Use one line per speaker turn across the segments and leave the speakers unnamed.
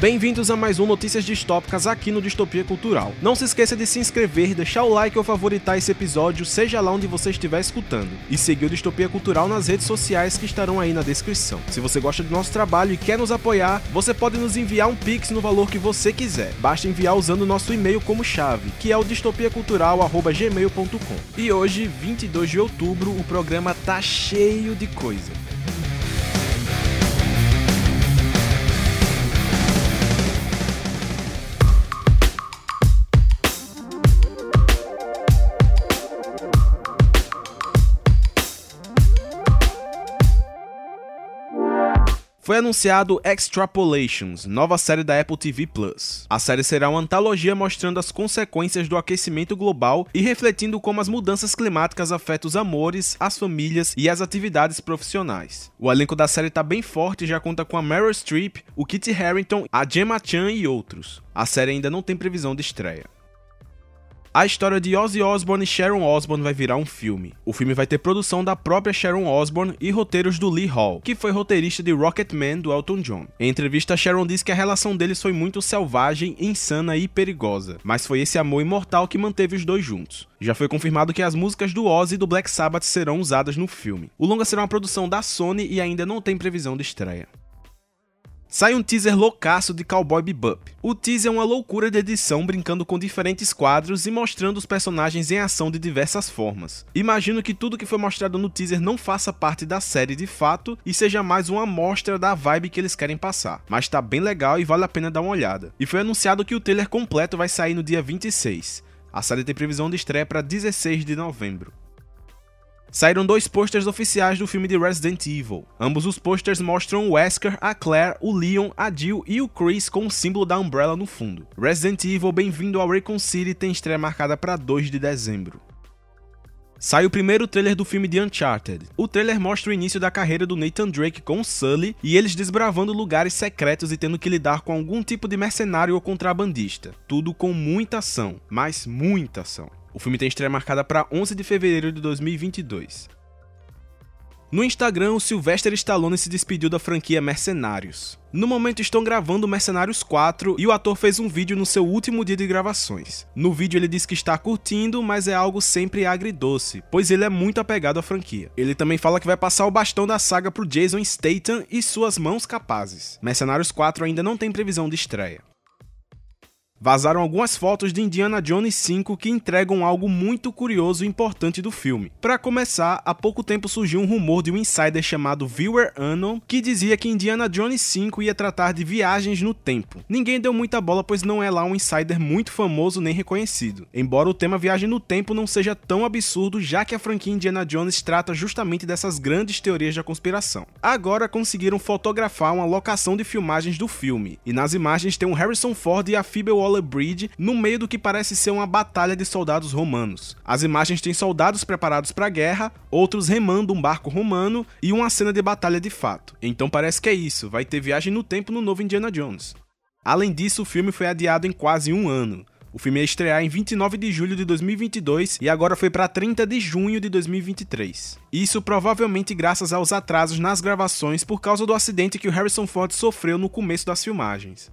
Bem-vindos a mais um Notícias Distópicas aqui no Distopia Cultural. Não se esqueça de se inscrever, deixar o like ou favoritar esse episódio, seja lá onde você estiver escutando, e seguir o Distopia Cultural nas redes sociais que estarão aí na descrição. Se você gosta do nosso trabalho e quer nos apoiar, você pode nos enviar um pix no valor que você quiser. Basta enviar usando o nosso e-mail como chave, que é o distopiacultural@gmail.com. E hoje, 22 de outubro, o programa tá cheio de coisa. Foi anunciado Extrapolations, nova série da Apple TV Plus. A série será uma antologia mostrando as consequências do aquecimento global e refletindo como as mudanças climáticas afetam os amores, as famílias e as atividades profissionais. O elenco da série está bem forte e já conta com a Meryl Streep, o Kit Harington, a Gemma Chan e outros. A série ainda não tem previsão de estreia. A história de Ozzy Osbourne e Sharon Osbourne vai virar um filme. O filme vai ter produção da própria Sharon Osbourne e roteiros do Lee Hall, que foi roteirista de Rocketman do Elton John. Em entrevista, Sharon disse que a relação deles foi muito selvagem, insana e perigosa, mas foi esse amor imortal que manteve os dois juntos. Já foi confirmado que as músicas do Ozzy e do Black Sabbath serão usadas no filme. O longa será uma produção da Sony e ainda não tem previsão de estreia. Sai um teaser loucaço de Cowboy Bebop. O teaser é uma loucura de edição brincando com diferentes quadros e mostrando os personagens em ação de diversas formas. Imagino que tudo que foi mostrado no teaser não faça parte da série de fato e seja mais uma amostra da vibe que eles querem passar, mas tá bem legal e vale a pena dar uma olhada. E foi anunciado que o trailer completo vai sair no dia 26. A série tem previsão de estreia para 16 de novembro. Saíram dois posters oficiais do filme de Resident Evil. Ambos os posters mostram o Wesker, a Claire, o Leon, a Jill e o Chris com o símbolo da Umbrella no fundo. Resident Evil Bem-vindo ao Raccoon City tem estreia marcada para 2 de dezembro. Sai o primeiro trailer do filme de Uncharted. O trailer mostra o início da carreira do Nathan Drake com o Sully e eles desbravando lugares secretos e tendo que lidar com algum tipo de mercenário ou contrabandista. Tudo com muita ação, mas muita ação. O filme tem estreia marcada para 11 de fevereiro de 2022. No Instagram, o Sylvester Stallone se despediu da franquia Mercenários. No momento estão gravando Mercenários 4 e o ator fez um vídeo no seu último dia de gravações. No vídeo ele diz que está curtindo, mas é algo sempre agridoce, pois ele é muito apegado à franquia. Ele também fala que vai passar o bastão da saga pro Jason Statham e suas mãos capazes. Mercenários 4 ainda não tem previsão de estreia. Vazaram algumas fotos de Indiana Jones 5 que entregam algo muito curioso e importante do filme. Para começar, há pouco tempo surgiu um rumor de um insider chamado Viewer Unknown que dizia que Indiana Jones 5 ia tratar de viagens no tempo. Ninguém deu muita bola pois não é lá um insider muito famoso nem reconhecido. Embora o tema viagem no tempo não seja tão absurdo, já que a franquia Indiana Jones trata justamente dessas grandes teorias da conspiração. Agora conseguiram fotografar uma locação de filmagens do filme, e nas imagens tem o Harrison Ford e a Phoebe No meio do que parece ser uma batalha de soldados romanos. As imagens têm soldados preparados para a guerra, outros remando um barco romano e uma cena de batalha de fato. Então parece que é isso, vai ter viagem no tempo no novo Indiana Jones. Além disso, o filme foi adiado em quase um ano. O filme ia estrear em 29 de julho de 2022 e agora foi para 30 de junho de 2023. Isso provavelmente graças aos atrasos nas gravações por causa do acidente que o Harrison Ford sofreu no começo das filmagens.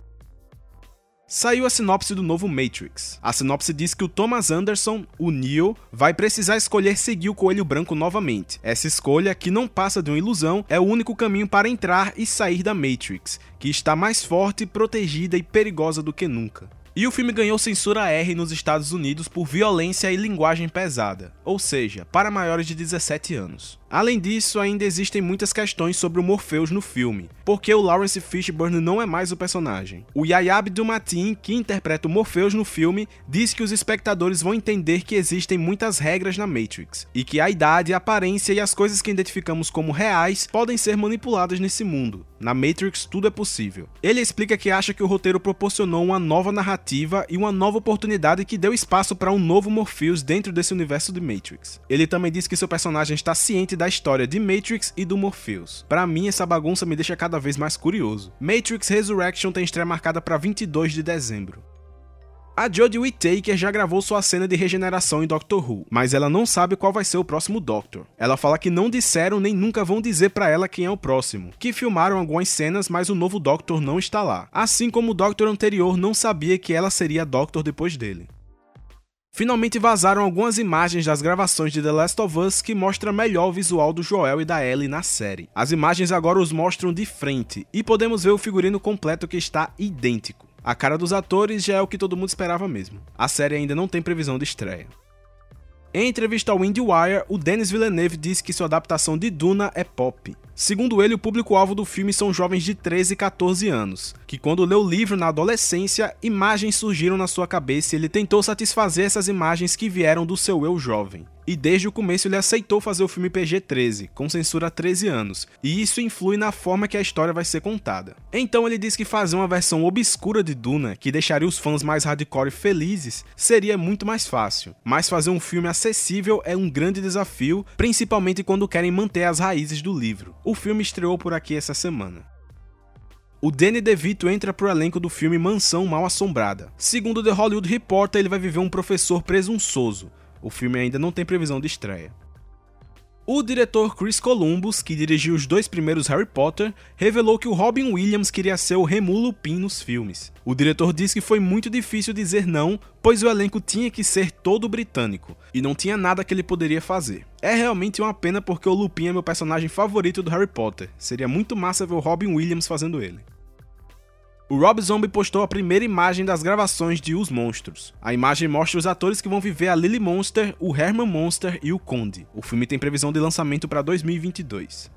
Saiu a sinopse do novo Matrix. A sinopse diz que o Thomas Anderson, o Neo, vai precisar escolher seguir o Coelho Branco novamente. Essa escolha, que não passa de uma ilusão, é o único caminho para entrar e sair da Matrix, que está mais forte, protegida e perigosa do que nunca. E o filme ganhou censura R nos Estados Unidos por violência e linguagem pesada, ou seja, para maiores de 17 anos. Além disso, ainda existem muitas questões sobre o Morpheus no filme, porque o Lawrence Fishburne não é mais o personagem. O Yahya Abdul-Mateen, que interpreta o Morpheus no filme, diz que os espectadores vão entender que existem muitas regras na Matrix, e que a idade, a aparência e as coisas que identificamos como reais podem ser manipuladas nesse mundo. Na Matrix tudo é possível. Ele explica que acha que o roteiro proporcionou uma nova narrativa e uma nova oportunidade que deu espaço para um novo Morpheus dentro desse universo de Matrix. Ele também diz que seu personagem está ciente da história de Matrix e do Morpheus. Para mim, essa bagunça me deixa cada vez mais curioso. Matrix Resurrection tem estreia marcada para 22 de dezembro. A Jodie Whittaker já gravou sua cena de regeneração em Doctor Who, mas ela não sabe qual vai ser o próximo Doctor. Ela fala que não disseram nem nunca vão dizer para ela quem é o próximo, que filmaram algumas cenas, mas o novo Doctor não está lá. Assim como o Doctor anterior não sabia que ela seria Doctor depois dele. Finalmente vazaram algumas imagens das gravações de The Last of Us que mostram melhor o visual do Joel e da Ellie na série. As imagens agora os mostram de frente e podemos ver o figurino completo que está idêntico. A cara dos atores já é o que todo mundo esperava mesmo. A série ainda não tem previsão de estreia. Em entrevista ao IndieWire, o Denis Villeneuve disse que sua adaptação de Duna é pop. Segundo ele, o público-alvo do filme são jovens de 13 e 14 anos, que quando leu o livro na adolescência, imagens surgiram na sua cabeça e ele tentou satisfazer essas imagens que vieram do seu eu jovem e desde o começo ele aceitou fazer o filme PG-13, com censura a 13 anos, e isso influi na forma que a história vai ser contada. Então ele diz que fazer uma versão obscura de Duna, que deixaria os fãs mais hardcore felizes, seria muito mais fácil, mas fazer um filme acessível é um grande desafio, principalmente quando querem manter as raízes do livro. O filme estreou por aqui essa semana. O Danny DeVito entra pro elenco do filme Mansão Mal Assombrada. Segundo The Hollywood Reporter, ele vai viver um professor presunçoso, o filme ainda não tem previsão de estreia. O diretor Chris Columbus, que dirigiu os dois primeiros Harry Potter, revelou que o Robin Williams queria ser o Remu Lupin nos filmes. O diretor disse que foi muito difícil dizer não, pois o elenco tinha que ser todo britânico, e não tinha nada que ele poderia fazer. É realmente uma pena porque o Lupin é meu personagem favorito do Harry Potter, seria muito massa ver o Robin Williams fazendo ele. O Rob Zombie postou a primeira imagem das gravações de Os Monstros. A imagem mostra os atores que vão viver a Lily Monster, o Herman Monster e o Conde. O filme tem previsão de lançamento para 2022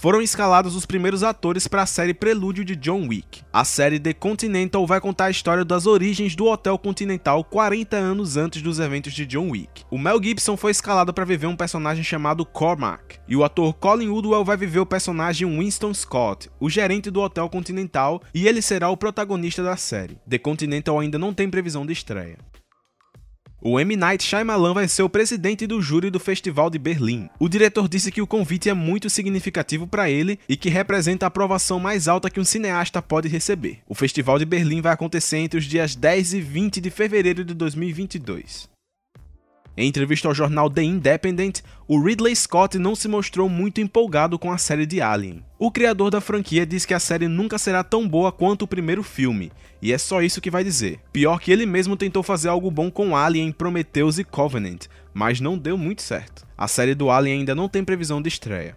foram escalados os primeiros atores para a série Prelúdio de John Wick. A série The Continental vai contar a história das origens do Hotel Continental 40 anos antes dos eventos de John Wick. O Mel Gibson foi escalado para viver um personagem chamado Cormac, e o ator Colin Woodwell vai viver o personagem Winston Scott, o gerente do Hotel Continental, e ele será o protagonista da série. The Continental ainda não tem previsão de estreia. O M. Night Shyamalan vai ser o presidente do júri do Festival de Berlim. O diretor disse que o convite é muito significativo para ele e que representa a aprovação mais alta que um cineasta pode receber. O Festival de Berlim vai acontecer entre os dias 10 e 20 de fevereiro de 2022. Em entrevista ao jornal The Independent, o Ridley Scott não se mostrou muito empolgado com a série de Alien. O criador da franquia diz que a série nunca será tão boa quanto o primeiro filme, e é só isso que vai dizer. Pior que ele mesmo tentou fazer algo bom com Alien, Prometheus e Covenant, mas não deu muito certo. A série do Alien ainda não tem previsão de estreia.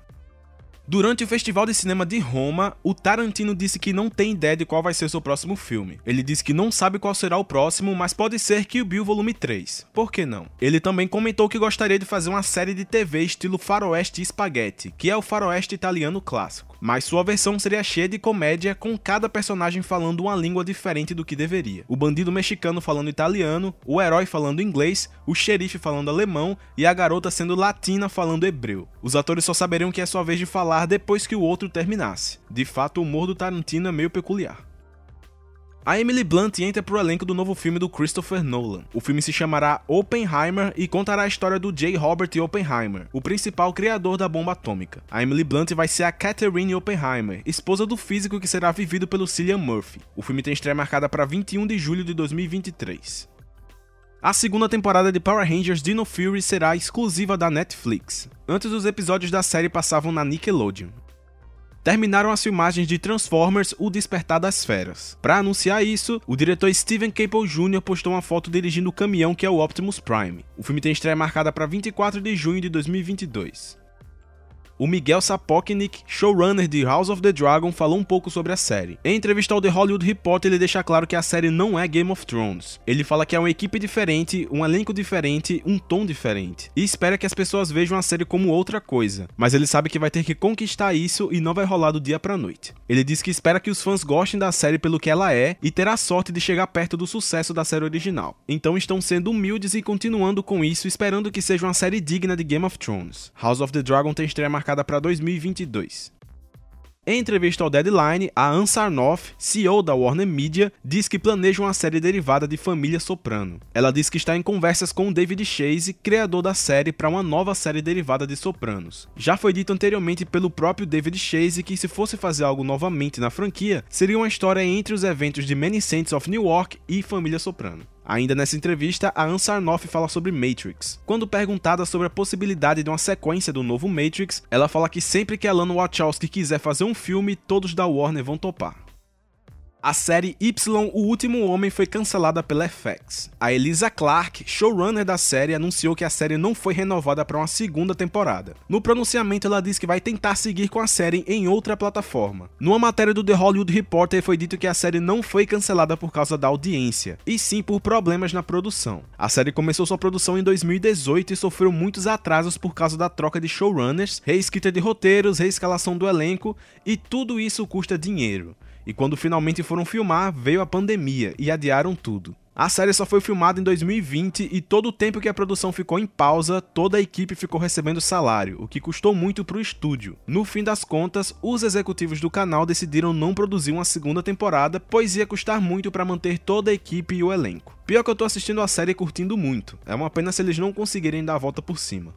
Durante o Festival de Cinema de Roma, o Tarantino disse que não tem ideia de qual vai ser seu próximo filme. Ele disse que não sabe qual será o próximo, mas pode ser que o Bill Volume 3. Por que não? Ele também comentou que gostaria de fazer uma série de TV estilo faroeste e spaghetti, que é o faroeste italiano clássico mas sua versão seria cheia de comédia, com cada personagem falando uma língua diferente do que deveria. O bandido mexicano falando italiano, o herói falando inglês, o xerife falando alemão e a garota sendo latina falando hebreu. Os atores só saberiam que é sua vez de falar depois que o outro terminasse. De fato, o humor do Tarantino é meio peculiar. A Emily Blunt entra pro elenco do novo filme do Christopher Nolan. O filme se chamará Oppenheimer e contará a história do J. Robert Oppenheimer, o principal criador da bomba atômica. A Emily Blunt vai ser a Catherine Oppenheimer, esposa do físico que será vivido pelo Cillian Murphy. O filme tem estreia marcada para 21 de julho de 2023. A segunda temporada de Power Rangers Dino Fury será exclusiva da Netflix. Antes os episódios da série passavam na Nickelodeon terminaram as filmagens de Transformers O Despertar das Feras. Para anunciar isso, o diretor Steven Caple Jr. postou uma foto dirigindo o caminhão que é o Optimus Prime. O filme tem estreia marcada para 24 de junho de 2022. O Miguel Sapochnik, showrunner de House of the Dragon, falou um pouco sobre a série. Em entrevista ao The Hollywood Reporter, ele deixa claro que a série não é Game of Thrones. Ele fala que é uma equipe diferente, um elenco diferente, um tom diferente. E espera que as pessoas vejam a série como outra coisa. Mas ele sabe que vai ter que conquistar isso e não vai rolar do dia pra noite. Ele diz que espera que os fãs gostem da série pelo que ela é e terá sorte de chegar perto do sucesso da série original. Então estão sendo humildes e continuando com isso, esperando que seja uma série digna de Game of Thrones. House of the Dragon tem estreia marcada para 2022. Em entrevista ao Deadline, a Ann Sarnoff, CEO da Warner Media, diz que planeja uma série derivada de Família Soprano. Ela diz que está em conversas com David Chase, criador da série, para uma nova série derivada de Sopranos. Já foi dito anteriormente pelo próprio David Chase que se fosse fazer algo novamente na franquia, seria uma história entre os eventos de Many Saints of New York e Família Soprano. Ainda nessa entrevista, a Ann Sarnoff fala sobre Matrix. Quando perguntada sobre a possibilidade de uma sequência do novo Matrix, ela fala que sempre que Alan Wachowski quiser fazer um filme, todos da Warner vão topar. A série Y, O Último Homem, foi cancelada pela FX. A Elisa Clark, showrunner da série, anunciou que a série não foi renovada para uma segunda temporada. No pronunciamento, ela disse que vai tentar seguir com a série em outra plataforma. Numa matéria do The Hollywood Reporter, foi dito que a série não foi cancelada por causa da audiência, e sim por problemas na produção. A série começou sua produção em 2018 e sofreu muitos atrasos por causa da troca de showrunners, reescrita de roteiros, reescalação do elenco, e tudo isso custa dinheiro e quando finalmente foram filmar, veio a pandemia e adiaram tudo. A série só foi filmada em 2020 e todo o tempo que a produção ficou em pausa, toda a equipe ficou recebendo salário, o que custou muito para o estúdio. No fim das contas, os executivos do canal decidiram não produzir uma segunda temporada, pois ia custar muito para manter toda a equipe e o elenco. Pior que eu tô assistindo a série e curtindo muito, é uma pena se eles não conseguirem dar a volta por cima.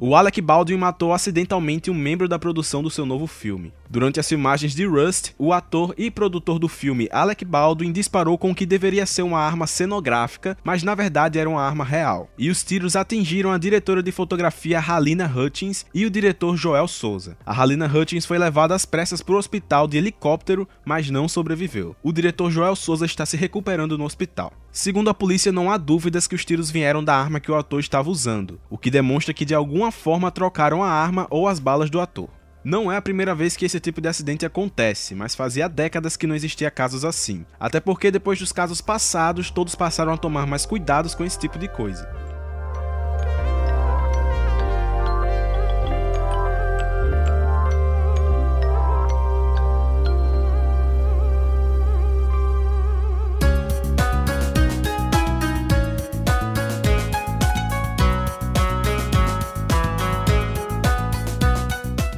O Alec Baldwin matou acidentalmente um membro da produção do seu novo filme. Durante as filmagens de Rust, o ator e produtor do filme Alec Baldwin disparou com o que deveria ser uma arma cenográfica, mas na verdade era uma arma real. E os tiros atingiram a diretora de fotografia Halina Hutchins e o diretor Joel Souza. A Halina Hutchins foi levada às pressas para o hospital de helicóptero, mas não sobreviveu. O diretor Joel Souza está se recuperando no hospital. Segundo a polícia, não há dúvidas que os tiros vieram da arma que o ator estava usando, o que demonstra que de alguma forma trocaram a arma ou as balas do ator. Não é a primeira vez que esse tipo de acidente acontece, mas fazia décadas que não existia casos assim. Até porque depois dos casos passados, todos passaram a tomar mais cuidados com esse tipo de coisa.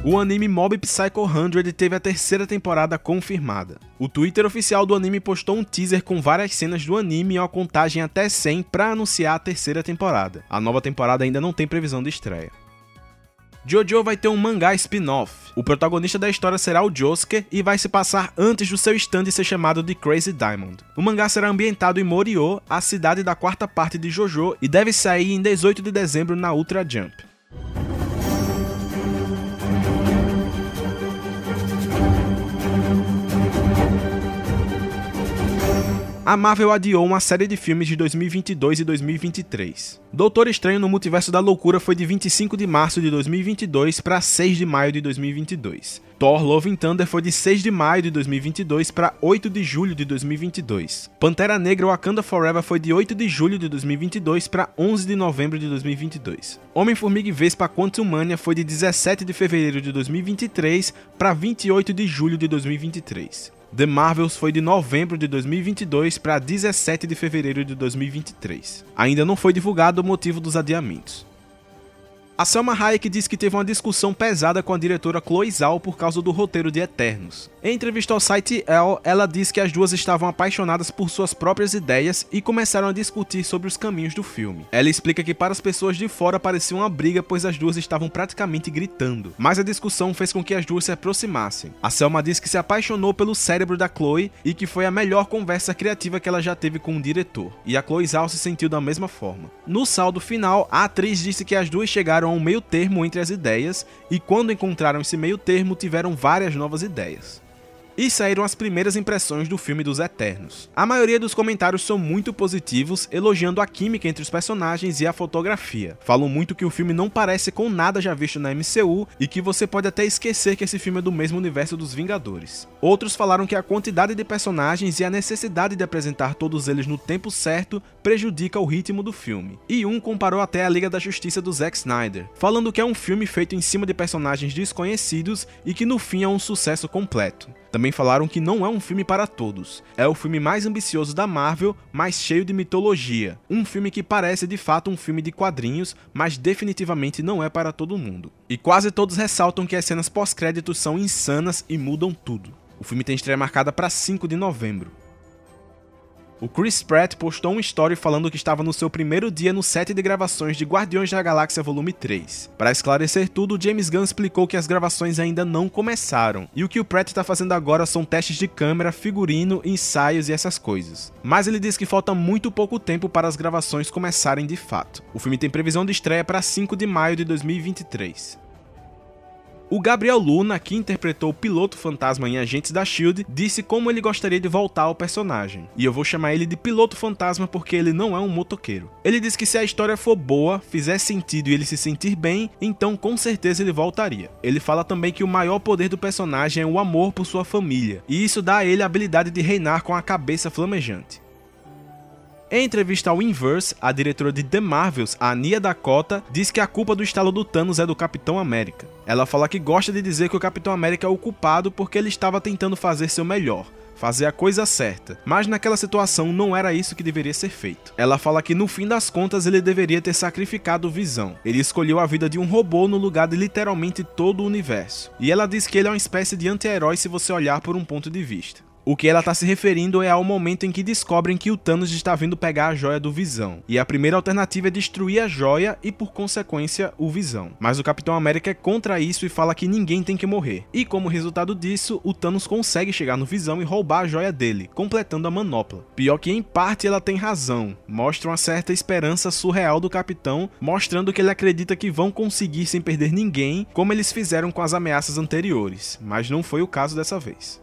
O anime Mob Psycho 100 teve a terceira temporada confirmada. O Twitter oficial do anime postou um teaser com várias cenas do anime e uma contagem até 100 para anunciar a terceira temporada. A nova temporada ainda não tem previsão de estreia. Jojo vai ter um mangá spin-off. O protagonista da história será o Josuke e vai se passar antes do seu stand ser chamado de Crazy Diamond. O mangá será ambientado em Morio, a cidade da quarta parte de Jojo, e deve sair em 18 de dezembro na Ultra Jump. A Marvel adiou uma série de filmes de 2022 e 2023. Doutor Estranho no Multiverso da Loucura foi de 25 de março de 2022 para 6 de maio de 2022. Thor Love and Thunder foi de 6 de maio de 2022 para 8 de julho de 2022. Pantera Negra Wakanda Forever foi de 8 de julho de 2022 para 11 de novembro de 2022. Homem-Formiga e Vespa Quantum Mania foi de 17 de fevereiro de 2023 para 28 de julho de 2023. The Marvels foi de novembro de 2022 para 17 de fevereiro de 2023. Ainda não foi divulgado o motivo dos adiamentos. A Selma Hayek diz que teve uma discussão pesada com a diretora Chloe Zhao por causa do roteiro de Eternos. Em entrevista ao site Elle, ela diz que as duas estavam apaixonadas por suas próprias ideias e começaram a discutir sobre os caminhos do filme. Ela explica que para as pessoas de fora parecia uma briga pois as duas estavam praticamente gritando, mas a discussão fez com que as duas se aproximassem. A Selma diz que se apaixonou pelo cérebro da Chloe e que foi a melhor conversa criativa que ela já teve com o diretor, e a Chloe Zhao se sentiu da mesma forma. No saldo final, a atriz disse que as duas chegaram a um meio termo entre as ideias e quando encontraram esse meio termo tiveram várias novas ideias e saíram as primeiras impressões do filme dos Eternos. A maioria dos comentários são muito positivos, elogiando a química entre os personagens e a fotografia. Falam muito que o filme não parece com nada já visto na MCU e que você pode até esquecer que esse filme é do mesmo universo dos Vingadores. Outros falaram que a quantidade de personagens e a necessidade de apresentar todos eles no tempo certo prejudica o ritmo do filme. E um comparou até a Liga da Justiça do Zack Snyder, falando que é um filme feito em cima de personagens desconhecidos e que no fim é um sucesso completo. Também falaram que não é um filme para todos. É o filme mais ambicioso da Marvel, mais cheio de mitologia. Um filme que parece de fato um filme de quadrinhos, mas definitivamente não é para todo mundo. E quase todos ressaltam que as cenas pós-créditos são insanas e mudam tudo. O filme tem estreia marcada para 5 de novembro. O Chris Pratt postou um story falando que estava no seu primeiro dia no set de gravações de Guardiões da Galáxia Volume 3. Para esclarecer tudo, James Gunn explicou que as gravações ainda não começaram, e o que o Pratt está fazendo agora são testes de câmera, figurino, ensaios e essas coisas. Mas ele diz que falta muito pouco tempo para as gravações começarem de fato. O filme tem previsão de estreia para 5 de maio de 2023. O Gabriel Luna, que interpretou o piloto fantasma em Agentes da Shield, disse como ele gostaria de voltar ao personagem. E eu vou chamar ele de piloto fantasma porque ele não é um motoqueiro. Ele disse que se a história for boa, fizer sentido e ele se sentir bem, então com certeza ele voltaria. Ele fala também que o maior poder do personagem é o amor por sua família, e isso dá a ele a habilidade de reinar com a cabeça flamejante. Em entrevista ao Inverse, a diretora de The Marvels, a Nia Dakota, diz que a culpa do estalo do Thanos é do Capitão América. Ela fala que gosta de dizer que o Capitão América é o culpado porque ele estava tentando fazer seu melhor, fazer a coisa certa, mas naquela situação não era isso que deveria ser feito. Ela fala que no fim das contas ele deveria ter sacrificado Visão. Ele escolheu a vida de um robô no lugar de literalmente todo o universo. E ela diz que ele é uma espécie de anti-herói se você olhar por um ponto de vista. O que ela está se referindo é ao momento em que descobrem que o Thanos está vindo pegar a joia do Visão. E a primeira alternativa é destruir a joia e, por consequência, o Visão. Mas o Capitão América é contra isso e fala que ninguém tem que morrer. E como resultado disso, o Thanos consegue chegar no Visão e roubar a joia dele, completando a manopla. Pior que em parte ela tem razão. Mostra uma certa esperança surreal do Capitão, mostrando que ele acredita que vão conseguir sem perder ninguém, como eles fizeram com as ameaças anteriores. Mas não foi o caso dessa vez.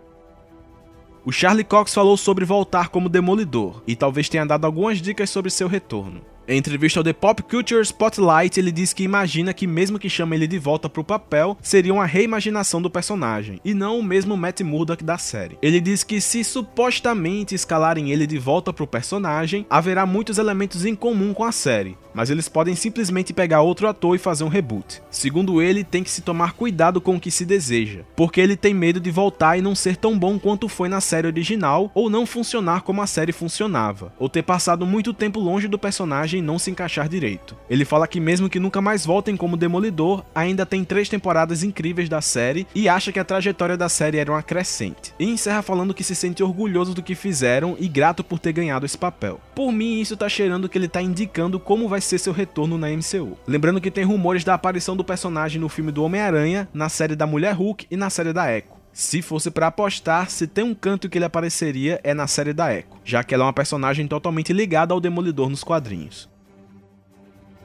O Charlie Cox falou sobre voltar como demolidor e talvez tenha dado algumas dicas sobre seu retorno. Em entrevista ao The Pop Culture Spotlight, ele diz que imagina que mesmo que chame ele de volta pro papel, seria uma reimaginação do personagem, e não o mesmo Matt Murdock da série. Ele diz que se supostamente escalarem ele de volta pro personagem, haverá muitos elementos em comum com a série, mas eles podem simplesmente pegar outro ator e fazer um reboot. Segundo ele, tem que se tomar cuidado com o que se deseja, porque ele tem medo de voltar e não ser tão bom quanto foi na série original, ou não funcionar como a série funcionava, ou ter passado muito tempo longe do personagem personagem não se encaixar direito. Ele fala que mesmo que nunca mais voltem como Demolidor, ainda tem três temporadas incríveis da série e acha que a trajetória da série era uma crescente. E encerra falando que se sente orgulhoso do que fizeram e grato por ter ganhado esse papel. Por mim, isso tá cheirando que ele tá indicando como vai ser seu retorno na MCU. Lembrando que tem rumores da aparição do personagem no filme do Homem-Aranha, na série da Mulher Hulk e na série da Echo. Se fosse para apostar, se tem um canto que ele apareceria é na série da Echo, já que ela é uma personagem totalmente ligada ao Demolidor nos quadrinhos.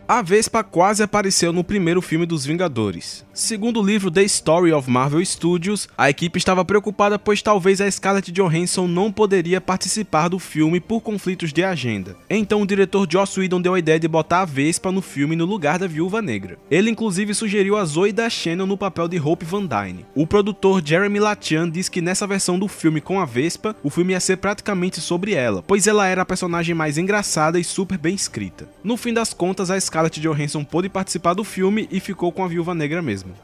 A Vespa quase apareceu no primeiro filme dos Vingadores. Segundo o livro The Story of Marvel Studios, a equipe estava preocupada pois talvez a Scarlett Johansson não poderia participar do filme por conflitos de agenda. Então o diretor Joss Whedon deu a ideia de botar a Vespa no filme no lugar da Viúva Negra. Ele inclusive sugeriu a Zoe da Shannon no papel de Hope Van Dyne. O produtor Jeremy Latian diz que nessa versão do filme com a Vespa, o filme ia ser praticamente sobre ela, pois ela era a personagem mais engraçada e super bem escrita. No fim das contas, a Scarlett Johansson pôde participar do filme e ficou com a Viúva Negra mesmo.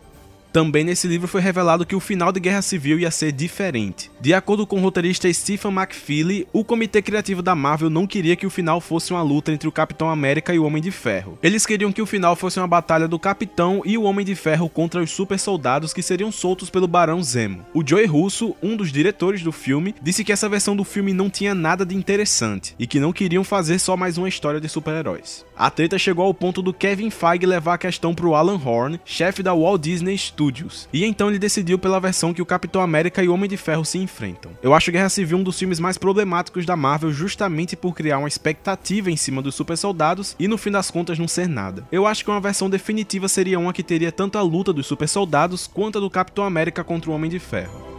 Também nesse livro foi revelado que o final de Guerra Civil ia ser diferente. De acordo com o roteirista Stephen McFeely, o comitê criativo da Marvel não queria que o final fosse uma luta entre o Capitão América e o Homem de Ferro. Eles queriam que o final fosse uma batalha do Capitão e o Homem de Ferro contra os super soldados que seriam soltos pelo Barão Zemo. O Joey Russo, um dos diretores do filme, disse que essa versão do filme não tinha nada de interessante e que não queriam fazer só mais uma história de super-heróis. A treta chegou ao ponto do Kevin Feige levar a questão pro Alan Horn, chefe da Walt Disney Studios, e então ele decidiu pela versão que o Capitão América e o Homem de Ferro se enfrentam. Eu acho Guerra Civil um dos filmes mais problemáticos da Marvel justamente por criar uma expectativa em cima dos super soldados e no fim das contas não ser nada. Eu acho que uma versão definitiva seria uma que teria tanto a luta dos super soldados quanto a do Capitão América contra o Homem de Ferro.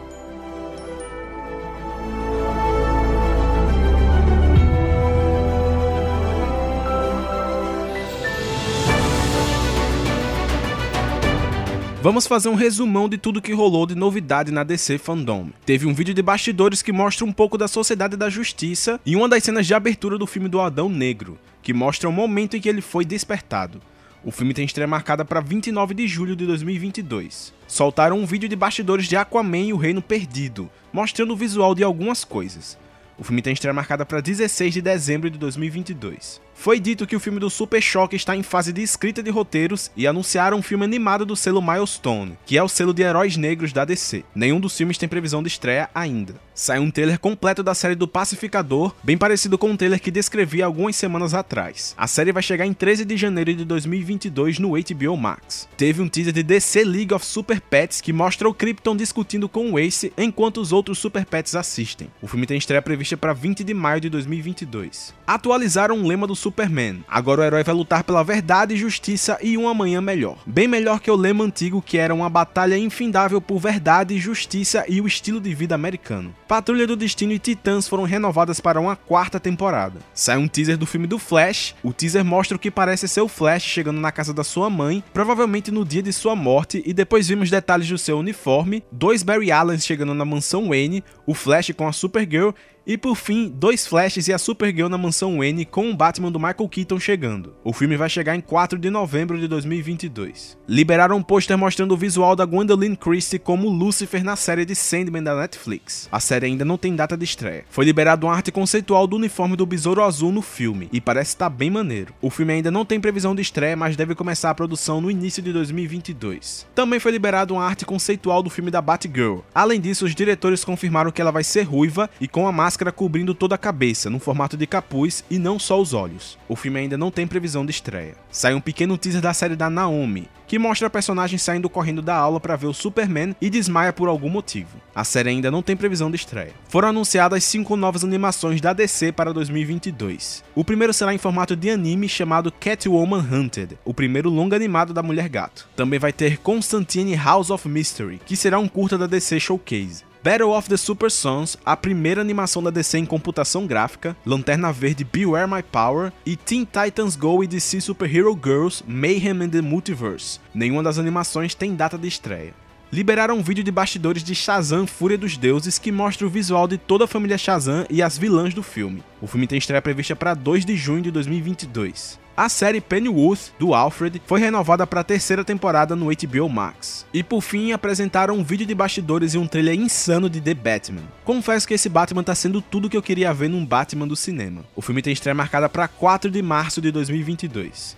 Vamos fazer um resumão de tudo que rolou de novidade na DC Fandom. Teve um vídeo de bastidores que mostra um pouco da Sociedade da Justiça e uma das cenas de abertura do filme do Adão Negro, que mostra o momento em que ele foi despertado. O filme tem estreia marcada para 29 de julho de 2022. Soltaram um vídeo de bastidores de Aquaman e o Reino Perdido, mostrando o visual de algumas coisas. O filme tem estreia marcada para 16 de dezembro de 2022. Foi dito que o filme do Super Choque está em fase de escrita de roteiros e anunciaram um filme animado do selo Milestone, que é o selo de heróis negros da DC. Nenhum dos filmes tem previsão de estreia ainda. Saiu um trailer completo da série do Pacificador, bem parecido com o um trailer que descrevi algumas semanas atrás. A série vai chegar em 13 de janeiro de 2022 no HBO Max. Teve um teaser de DC League of Super Pets que mostra o Krypton discutindo com o Ace enquanto os outros Super Pets assistem. O filme tem estreia prevista para 20 de maio de 2022. Atualizaram o lema do Super Superman. Agora o herói vai lutar pela verdade, justiça e um amanhã melhor. Bem melhor que o lema antigo que era uma batalha infindável por verdade, justiça e o estilo de vida americano. Patrulha do Destino e Titãs foram renovadas para uma quarta temporada. Sai um teaser do filme do Flash. O teaser mostra o que parece ser o Flash chegando na casa da sua mãe, provavelmente no dia de sua morte, e depois vimos detalhes do seu uniforme, dois Barry Allens chegando na mansão Wayne, o Flash com a Supergirl e por fim, dois Flashes e a Supergirl na mansão Wayne com o Batman do Michael Keaton chegando. O filme vai chegar em 4 de novembro de 2022. Liberaram um pôster mostrando o visual da Gwendolyn Christie como Lucifer na série de Sandman da Netflix. A série ainda não tem data de estreia. Foi liberado uma arte conceitual do uniforme do Besouro Azul no filme, e parece estar tá bem maneiro. O filme ainda não tem previsão de estreia, mas deve começar a produção no início de 2022. Também foi liberado uma arte conceitual do filme da Batgirl. Além disso, os diretores confirmaram que ela vai ser ruiva e com a máscara máscara cobrindo toda a cabeça, no formato de capuz e não só os olhos. O filme ainda não tem previsão de estreia. Sai um pequeno teaser da série da Naomi, que mostra a personagem saindo correndo da aula para ver o Superman e desmaia por algum motivo. A série ainda não tem previsão de estreia. Foram anunciadas cinco novas animações da DC para 2022. O primeiro será em formato de anime chamado Catwoman Hunted, o primeiro longa animado da Mulher Gato. Também vai ter Constantine House of Mystery, que será um curta da DC Showcase. Battle of the Super Sons, a primeira animação da DC em computação gráfica, Lanterna Verde Beware My Power e Teen Titans Go e DC Super Hero Girls Mayhem in the Multiverse. Nenhuma das animações tem data de estreia. Liberaram um vídeo de bastidores de Shazam Fúria dos Deuses que mostra o visual de toda a família Shazam e as vilãs do filme. O filme tem estreia prevista para 2 de junho de 2022. A série Pennyworth, do Alfred, foi renovada para a terceira temporada no HBO Max. E por fim, apresentaram um vídeo de bastidores e um trailer insano de The Batman. Confesso que esse Batman tá sendo tudo que eu queria ver num Batman do cinema. O filme tem estreia marcada para 4 de março de 2022.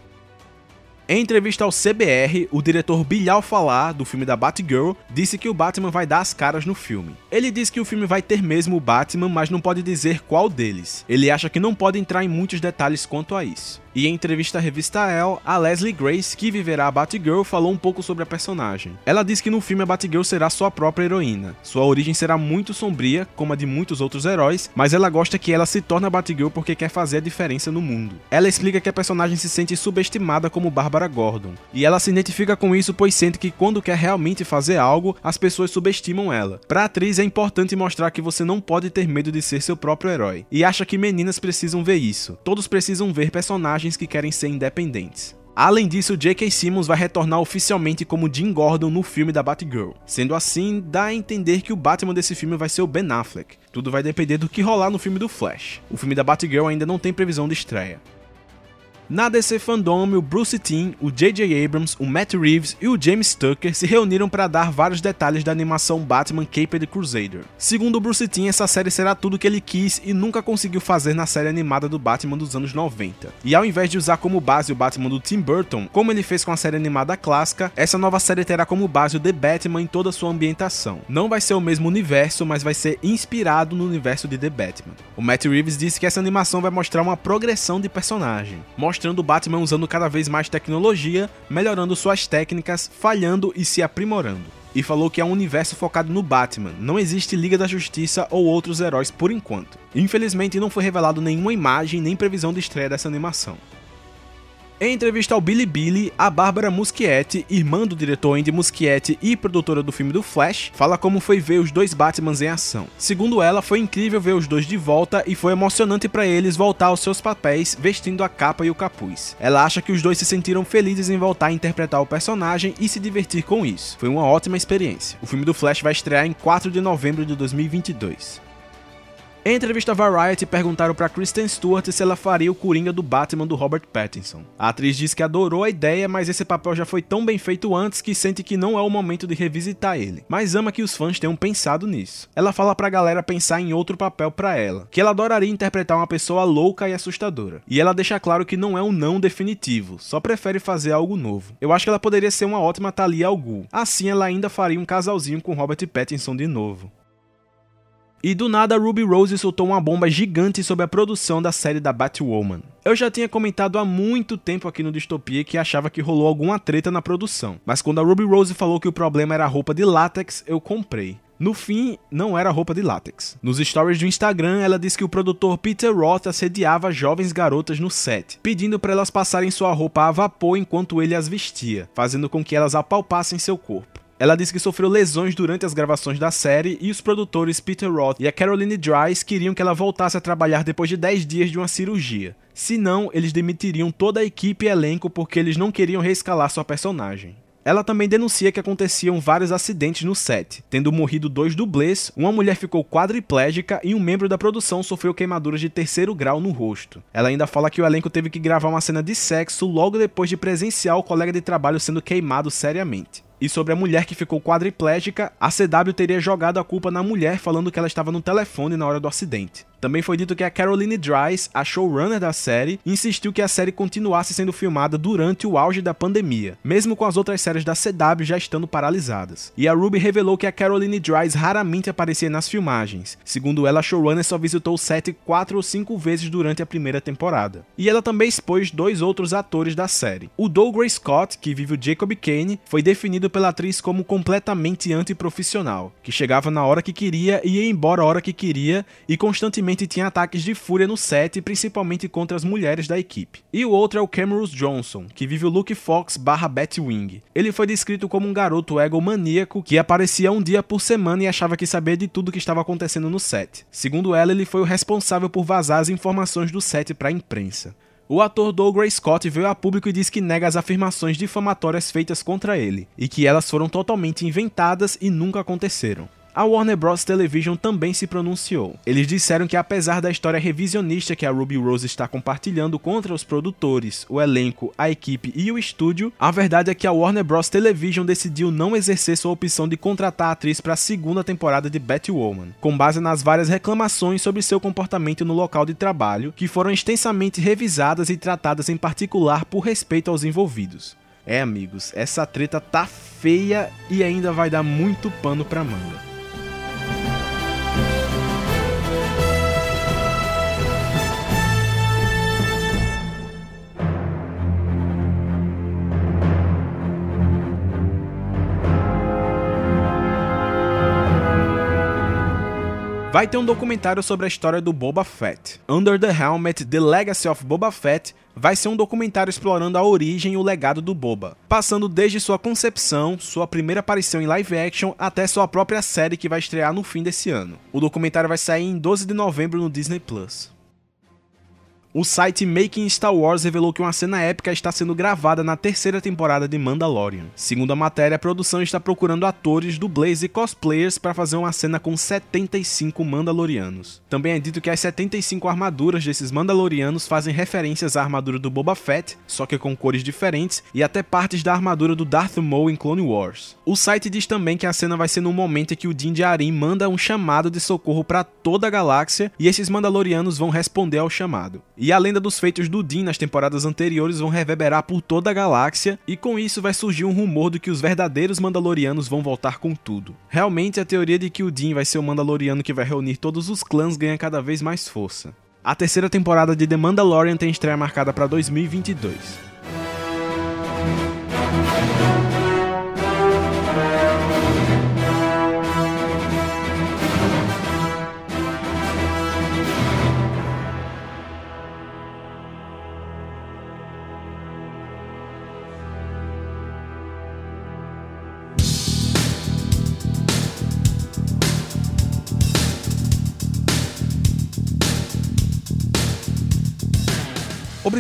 Em entrevista ao CBR, o diretor Bilhal Falar, do filme da Batgirl, disse que o Batman vai dar as caras no filme. Ele diz que o filme vai ter mesmo o Batman, mas não pode dizer qual deles. Ele acha que não pode entrar em muitos detalhes quanto a isso. E em entrevista à revista Elle, a Leslie Grace, que viverá a Batgirl, falou um pouco sobre a personagem. Ela diz que no filme a Batgirl será sua própria heroína. Sua origem será muito sombria, como a de muitos outros heróis, mas ela gosta que ela se torne a Batgirl porque quer fazer a diferença no mundo. Ela explica que a personagem se sente subestimada como Bárbara Gordon, e ela se identifica com isso pois sente que quando quer realmente fazer algo, as pessoas subestimam ela. Para a atriz é importante mostrar que você não pode ter medo de ser seu próprio herói, e acha que meninas precisam ver isso. Todos precisam ver personagens personagens que querem ser independentes. Além disso, J.K. Simmons vai retornar oficialmente como Jim Gordon no filme da Batgirl. Sendo assim, dá a entender que o Batman desse filme vai ser o Ben Affleck. Tudo vai depender do que rolar no filme do Flash. O filme da Batgirl ainda não tem previsão de estreia. Na DC Fandom, o Bruce Timm, o J.J. Abrams, o Matt Reeves e o James Tucker se reuniram para dar vários detalhes da animação Batman Caped Crusader. Segundo o Bruce Timm, essa série será tudo que ele quis e nunca conseguiu fazer na série animada do Batman dos anos 90. E ao invés de usar como base o Batman do Tim Burton, como ele fez com a série animada clássica, essa nova série terá como base o The Batman em toda sua ambientação. Não vai ser o mesmo universo, mas vai ser inspirado no universo de The Batman. O Matt Reeves disse que essa animação vai mostrar uma progressão de personagem, mostrando o Batman usando cada vez mais tecnologia, melhorando suas técnicas, falhando e se aprimorando. E falou que é um universo focado no Batman, não existe Liga da Justiça ou outros heróis por enquanto. Infelizmente não foi revelado nenhuma imagem nem previsão de estreia dessa animação. Em entrevista ao Billy Billy, a Bárbara Muschietti, irmã do diretor Andy Muschietti e produtora do filme do Flash, fala como foi ver os dois Batmans em ação. Segundo ela, foi incrível ver os dois de volta e foi emocionante para eles voltar aos seus papéis vestindo a capa e o capuz. Ela acha que os dois se sentiram felizes em voltar a interpretar o personagem e se divertir com isso. Foi uma ótima experiência. O filme do Flash vai estrear em 4 de novembro de 2022. Em entrevista à Variety, perguntaram para Kristen Stewart se ela faria o Coringa do Batman do Robert Pattinson. A atriz disse que adorou a ideia, mas esse papel já foi tão bem feito antes que sente que não é o momento de revisitar ele. Mas ama que os fãs tenham pensado nisso. Ela fala pra galera pensar em outro papel para ela, que ela adoraria interpretar uma pessoa louca e assustadora. E ela deixa claro que não é um não definitivo, só prefere fazer algo novo. Eu acho que ela poderia ser uma ótima Talia al Ghul. Assim ela ainda faria um casalzinho com Robert Pattinson de novo. E do nada, Ruby Rose soltou uma bomba gigante sobre a produção da série da Batwoman. Eu já tinha comentado há muito tempo aqui no Distopia que achava que rolou alguma treta na produção, mas quando a Ruby Rose falou que o problema era a roupa de látex, eu comprei. No fim, não era roupa de látex. Nos stories do Instagram, ela disse que o produtor Peter Roth assediava jovens garotas no set, pedindo para elas passarem sua roupa a vapor enquanto ele as vestia, fazendo com que elas apalpassem seu corpo. Ela disse que sofreu lesões durante as gravações da série e os produtores Peter Roth e a Caroline Dries queriam que ela voltasse a trabalhar depois de 10 dias de uma cirurgia. Senão, eles demitiriam toda a equipe e elenco porque eles não queriam reescalar sua personagem. Ela também denuncia que aconteciam vários acidentes no set, tendo morrido dois dublês, uma mulher ficou quadriplégica e um membro da produção sofreu queimaduras de terceiro grau no rosto. Ela ainda fala que o elenco teve que gravar uma cena de sexo logo depois de presenciar o colega de trabalho sendo queimado seriamente e sobre a mulher que ficou quadriplégica, a CW teria jogado a culpa na mulher falando que ela estava no telefone na hora do acidente. Também foi dito que a Caroline Dries, a showrunner da série, insistiu que a série continuasse sendo filmada durante o auge da pandemia, mesmo com as outras séries da CW já estando paralisadas. E a Ruby revelou que a Caroline Dries raramente aparecia nas filmagens. Segundo ela, a showrunner só visitou o set quatro ou cinco vezes durante a primeira temporada. E ela também expôs dois outros atores da série. O Douglas Scott, que vive o Jacob Kane, foi definido pela atriz como completamente antiprofissional, que chegava na hora que queria e ia embora a hora que queria e constantemente tinha ataques de fúria no set, principalmente contra as mulheres da equipe. E o outro é o Cameron Johnson, que vive o Luke Fox barra Batwing. Ele foi descrito como um garoto egomaníaco que aparecia um dia por semana e achava que sabia de tudo que estava acontecendo no set. Segundo ela, ele foi o responsável por vazar as informações do set para a imprensa. O ator Douglas Scott veio a público e disse que nega as afirmações difamatórias feitas contra ele, e que elas foram totalmente inventadas e nunca aconteceram. A Warner Bros. Television também se pronunciou. Eles disseram que apesar da história revisionista que a Ruby Rose está compartilhando contra os produtores, o elenco, a equipe e o estúdio, a verdade é que a Warner Bros. Television decidiu não exercer sua opção de contratar a atriz para a segunda temporada de Batwoman, com base nas várias reclamações sobre seu comportamento no local de trabalho, que foram extensamente revisadas e tratadas em particular por respeito aos envolvidos. É, amigos, essa treta tá feia e ainda vai dar muito pano pra manga. Vai ter um documentário sobre a história do Boba Fett. Under the Helmet: The Legacy of Boba Fett vai ser um documentário explorando a origem e o legado do Boba, passando desde sua concepção, sua primeira aparição em live action, até sua própria série que vai estrear no fim desse ano. O documentário vai sair em 12 de novembro no Disney Plus. O site Making Star Wars revelou que uma cena épica está sendo gravada na terceira temporada de Mandalorian. Segundo a matéria, a produção está procurando atores, dublês e cosplayers para fazer uma cena com 75 Mandalorianos. Também é dito que as 75 armaduras desses Mandalorianos fazem referências à armadura do Boba Fett, só que com cores diferentes, e até partes da armadura do Darth Maul em Clone Wars. O site diz também que a cena vai ser no momento em que o Din Djarin manda um chamado de socorro para toda a galáxia e esses Mandalorianos vão responder ao chamado. E a lenda dos feitos do Din nas temporadas anteriores vão reverberar por toda a galáxia, e com isso vai surgir um rumor de que os verdadeiros Mandalorianos vão voltar com tudo. Realmente, a teoria de que o Din vai ser o Mandaloriano que vai reunir todos os clãs ganha cada vez mais força. A terceira temporada de The Mandalorian tem estreia marcada para 2022.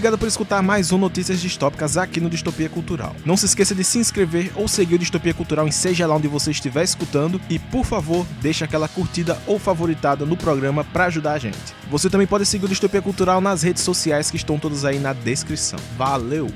Obrigado por escutar mais um Notícias Distópicas aqui no Distopia Cultural. Não se esqueça de se inscrever ou seguir o Distopia Cultural em seja lá onde você estiver escutando e, por favor, deixe aquela curtida ou favoritada no programa para ajudar a gente. Você também pode seguir o Distopia Cultural nas redes sociais que estão todas aí na descrição. Valeu!